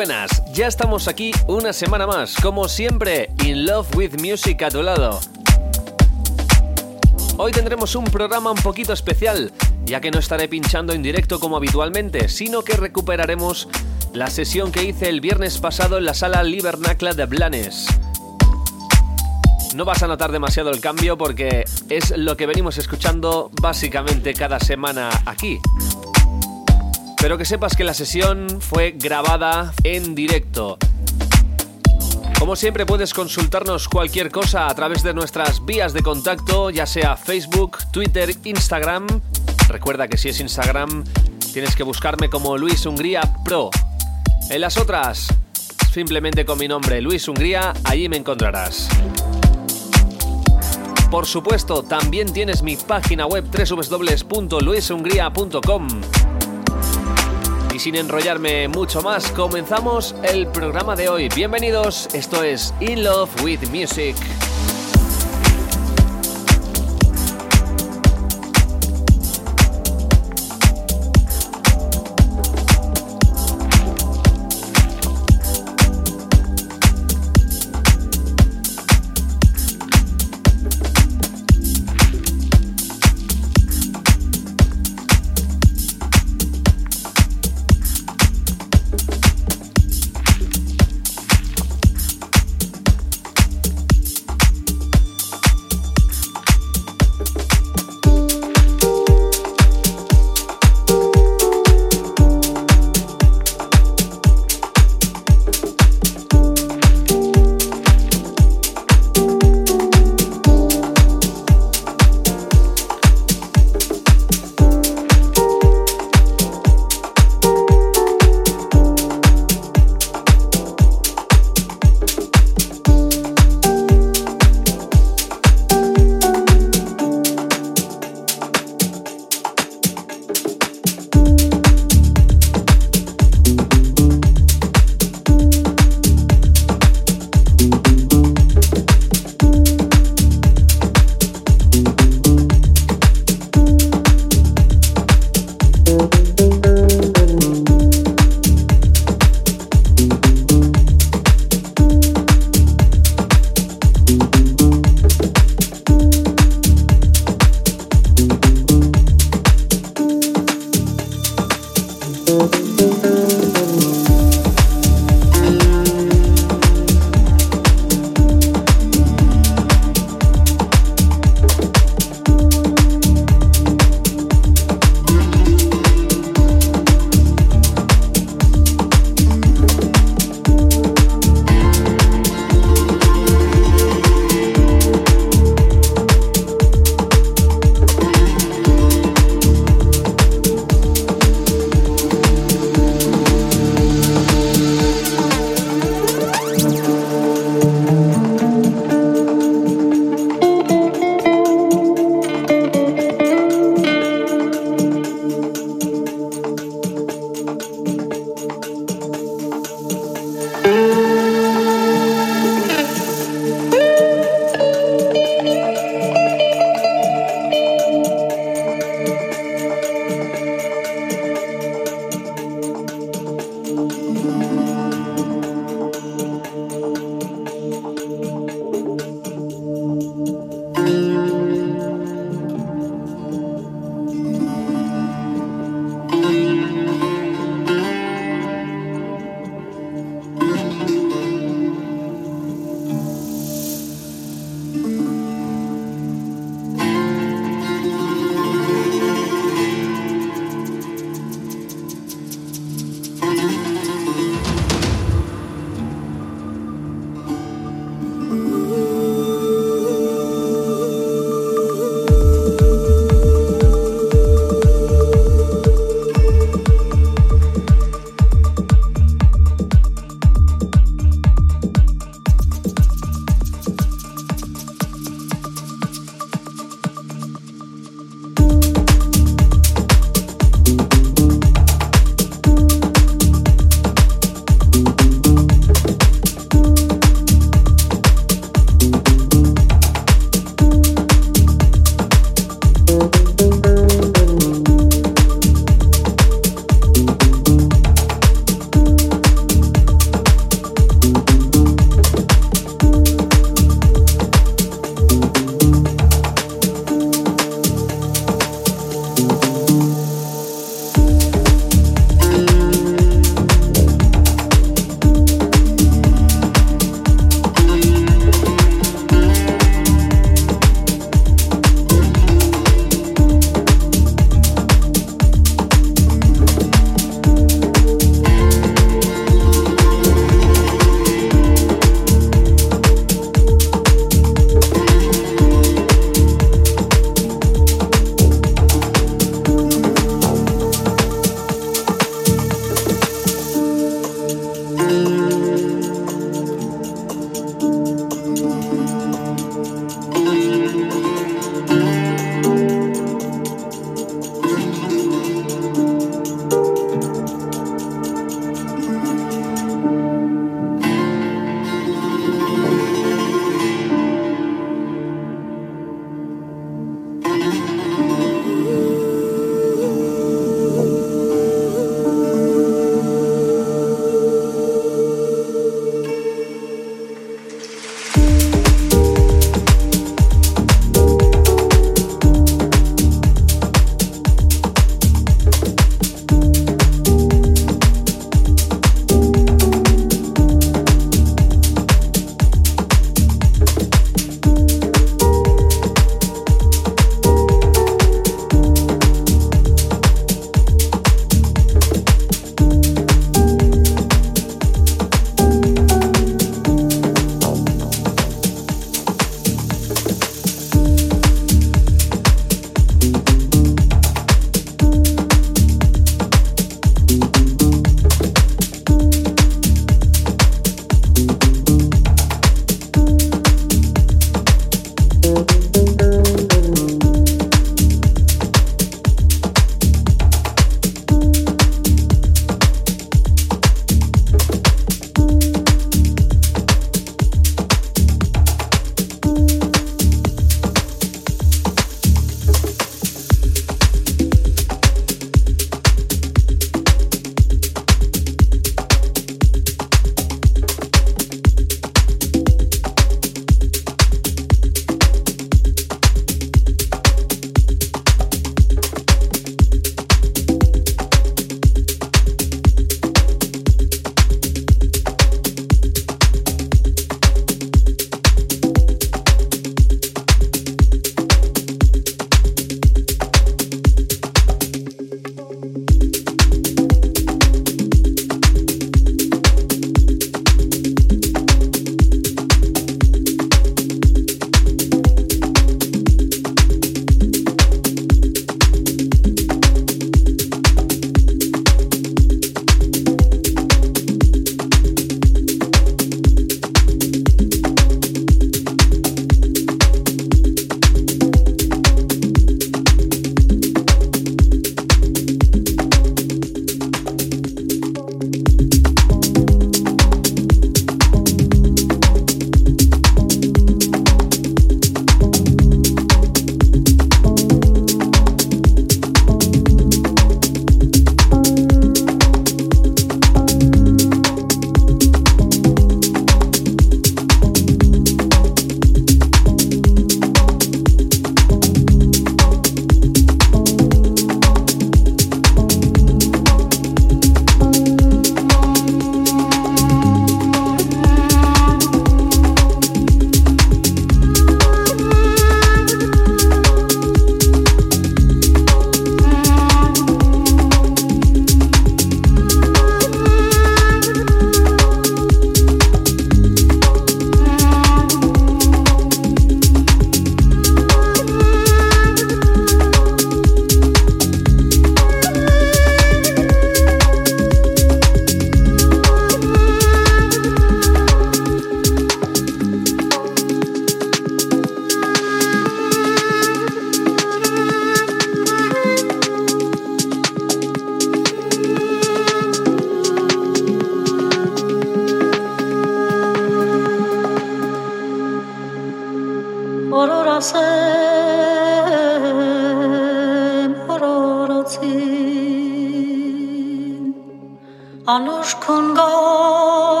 buenas, ya estamos aquí una semana más, como siempre, In Love with Music a tu lado. Hoy tendremos un programa un poquito especial, ya que no estaré pinchando en directo como habitualmente, sino que recuperaremos la sesión que hice el viernes pasado en la sala Libernacla de Blanes. No vas a notar demasiado el cambio porque es lo que venimos escuchando básicamente cada semana aquí. Pero que sepas que la sesión fue grabada en directo. Como siempre puedes consultarnos cualquier cosa a través de nuestras vías de contacto, ya sea Facebook, Twitter, Instagram. Recuerda que si es Instagram tienes que buscarme como Luis Hungría Pro. En las otras, simplemente con mi nombre Luis Hungría, allí me encontrarás. Por supuesto, también tienes mi página web www.luishungría.com sin enrollarme mucho más, comenzamos el programa de hoy. Bienvenidos, esto es In Love with Music.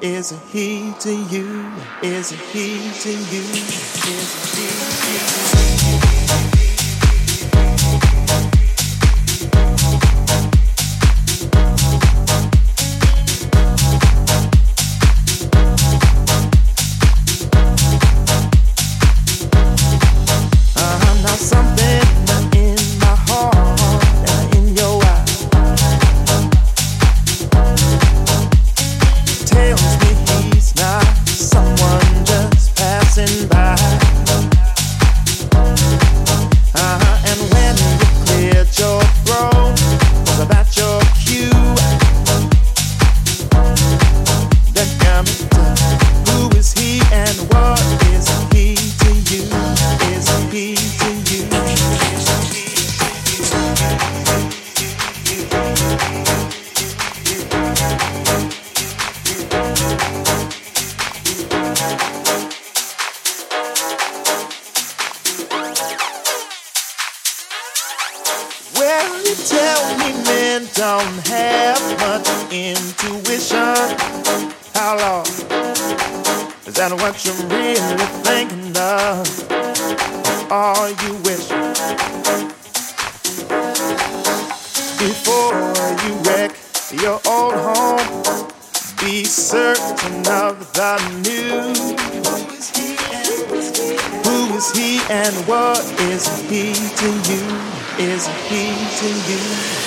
Is it he to you? Is it he to you? Is it he to you? wish. Before you wreck your old home, be certain of the new. Who is he and what is he to you? Is he to you?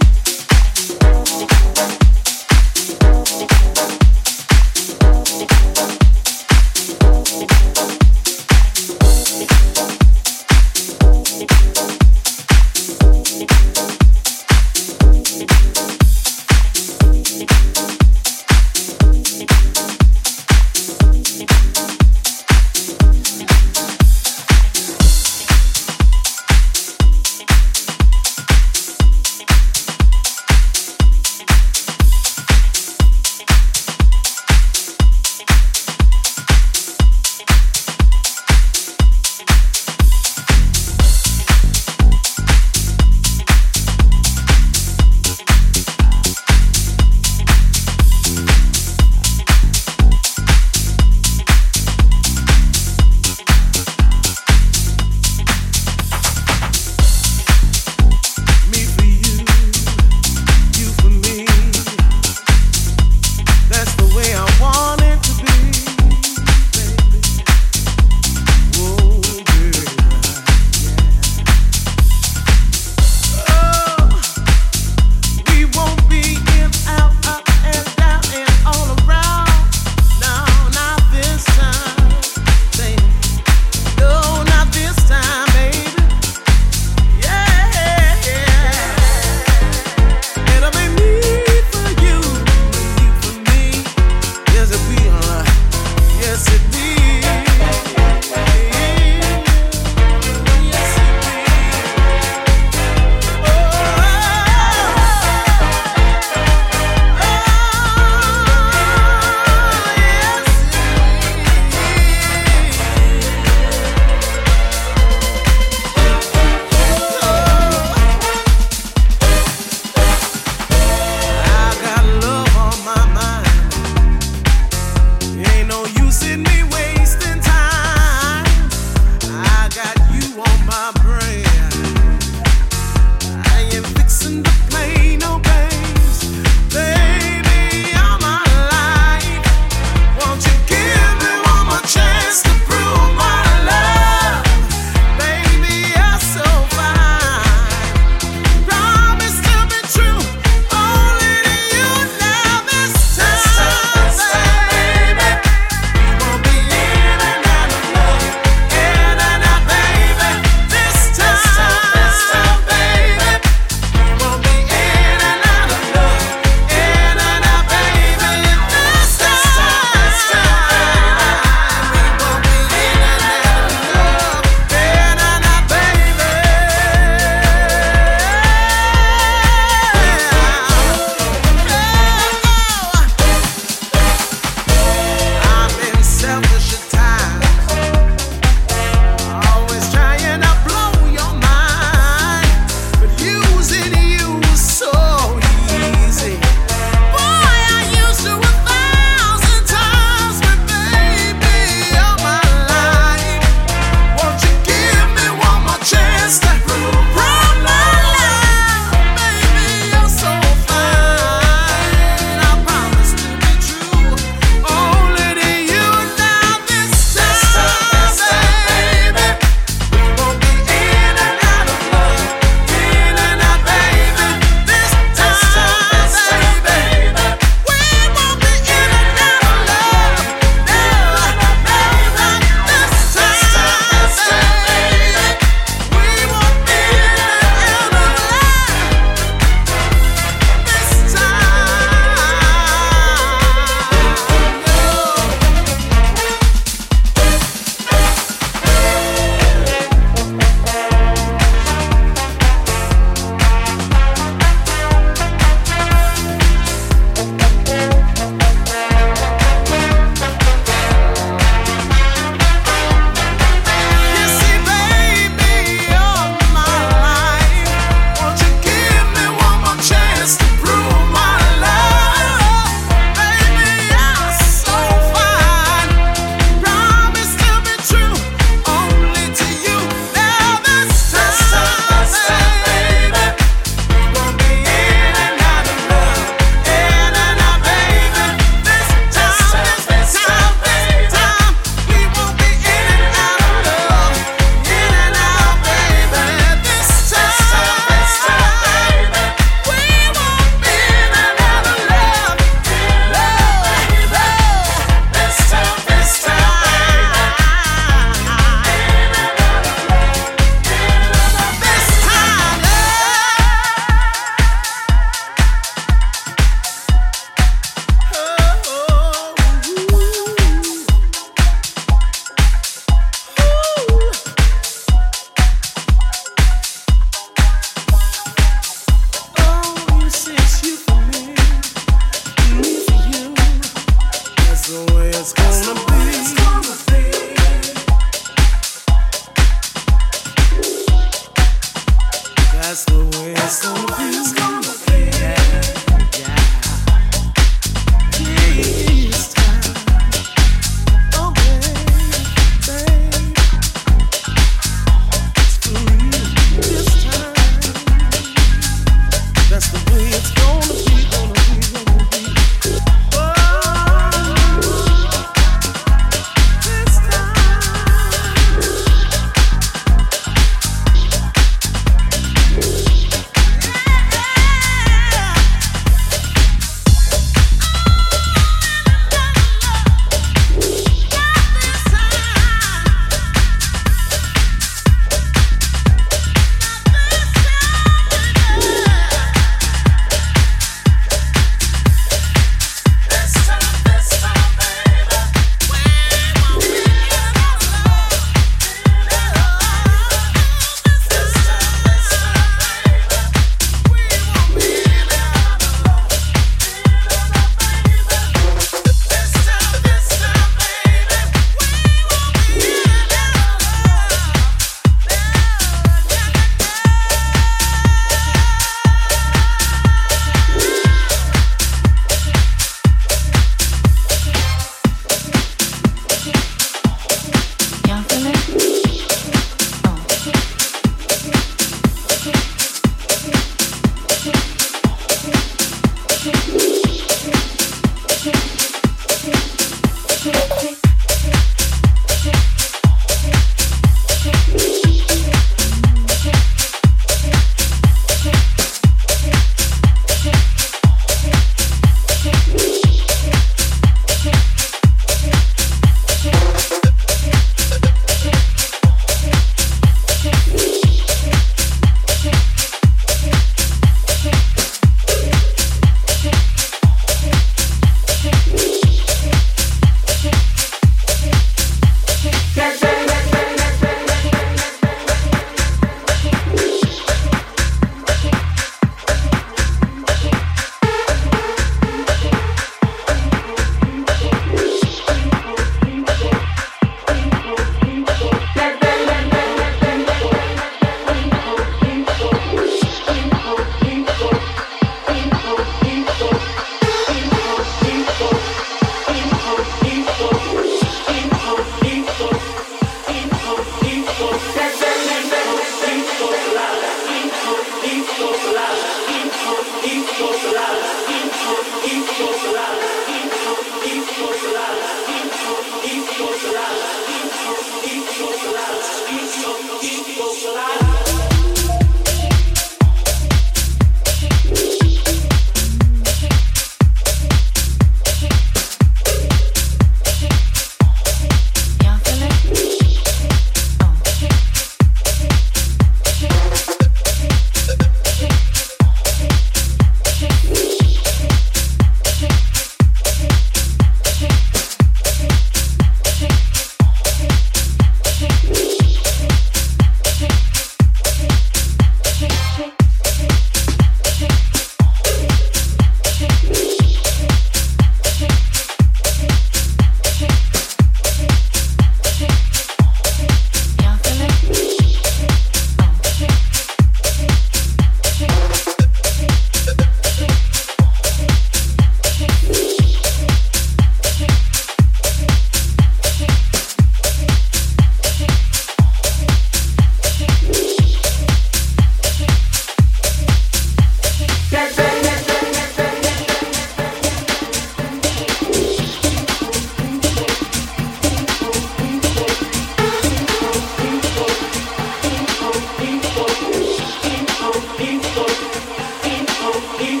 you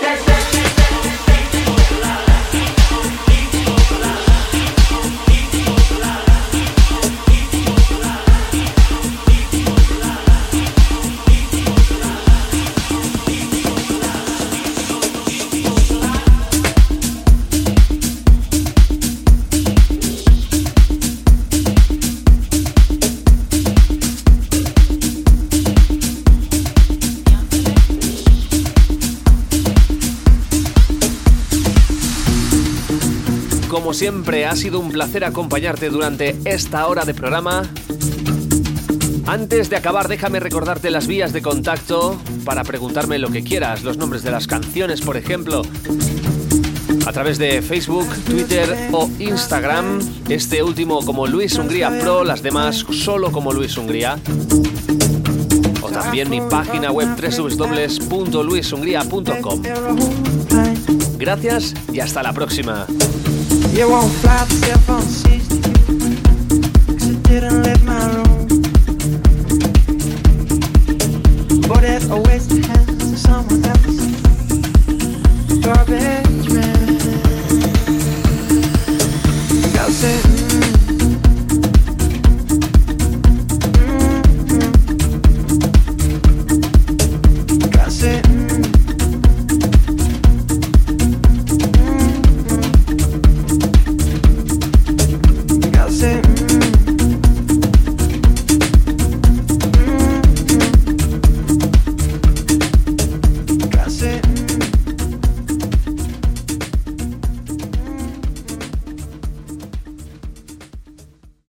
that's that. Siempre, ha sido un placer acompañarte durante esta hora de programa. Antes de acabar, déjame recordarte las vías de contacto para preguntarme lo que quieras, los nombres de las canciones, por ejemplo, a través de Facebook, Twitter o Instagram. Este último como Luis Hungría Pro, las demás solo como Luis Hungría. O también mi página web www.luishungría.com. Gracias y hasta la próxima. You won't fly the cell phone system. Cause it didn't live